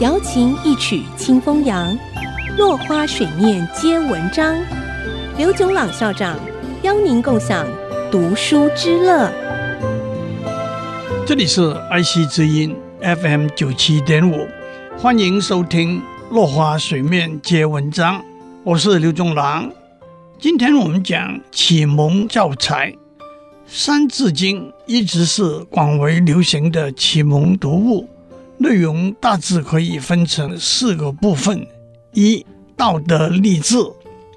瑶琴一曲清风扬，落花水面皆文章。刘炯朗校长邀您共享读书之乐。这里是爱惜之音 FM 九七点五，欢迎收听《落花水面皆文章》，我是刘炯朗。今天我们讲启蒙教材。《三字经》一直是广为流行的启蒙读物，内容大致可以分成四个部分：一、道德励志；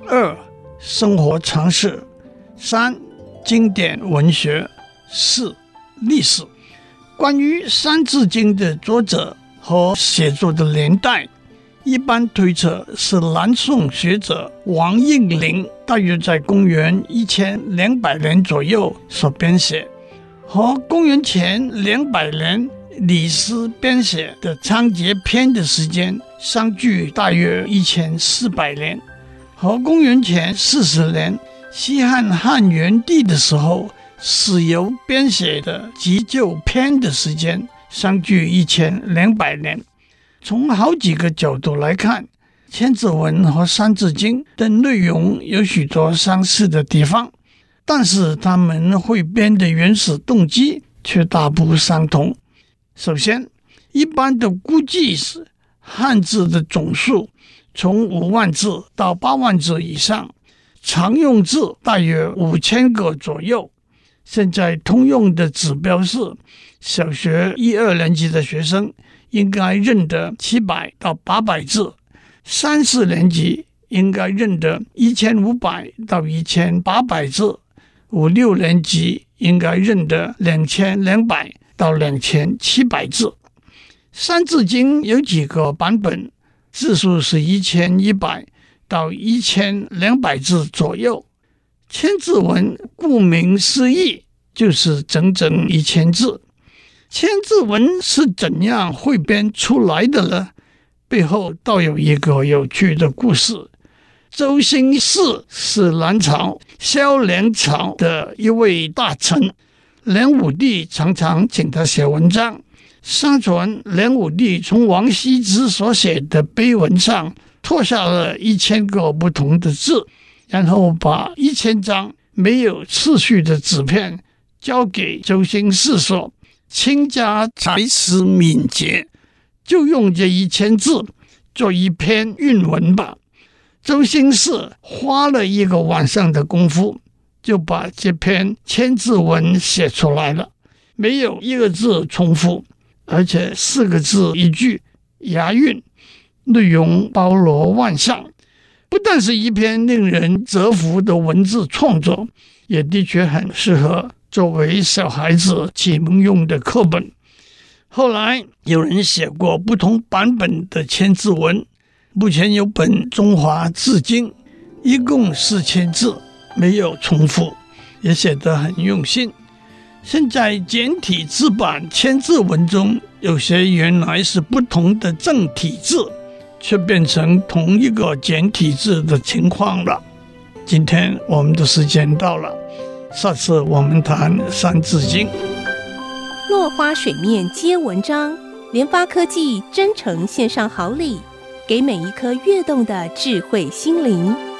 二、生活常识；三、经典文学；四、历史。关于《三字经》的作者和写作的年代，一般推测是南宋学者王应麟，大约在公元一千两百年左右所编写，和公元前两百年李斯编写的《仓颉篇》的时间相距大约一千四百年，和公元前四十年西汉汉元帝的时候史游编写的《急救篇》的时间相距一千两百年。从好几个角度来看，《千字文》和《三字经》的内容有许多相似的地方，但是他们汇编的原始动机却大不相同。首先，一般的估计是汉字的总数从五万字到八万字以上，常用字大约五千个左右。现在通用的指标是小学一二年级的学生。应该认得七百到八百字，三四年级应该认得一千五百到一千八百字，五六年级应该认得两千两百到两千七百字。《三字经》有几个版本，字数是一千一百到一千两百字左右。《千字文》顾名思义，就是整整一千字。千字文是怎样汇编出来的呢？背后倒有一个有趣的故事。周兴嗣是南朝萧梁朝的一位大臣，梁武帝常常请他写文章。相传梁武帝从王羲之所写的碑文上拓下了一千个不同的字，然后把一千张没有次序的纸片交给周兴嗣说。卿家才思敏捷，就用这一千字做一篇韵文吧。周兴嗣花了一个晚上的功夫，就把这篇千字文写出来了，没有一个字重复，而且四个字一句，押韵，内容包罗万象，不但是一篇令人折服的文字创作，也的确很适合。作为小孩子启蒙用的课本，后来有人写过不同版本的千字文。目前有本《中华字经》，一共四千字，没有重复，也写得很用心。现在简体字版千字文中，有些原来是不同的正体字，却变成同一个简体字的情况了。今天我们的时间到了。下次我们谈《三字经》。落花水面皆文章，联发科技真诚献上好礼，给每一颗跃动的智慧心灵。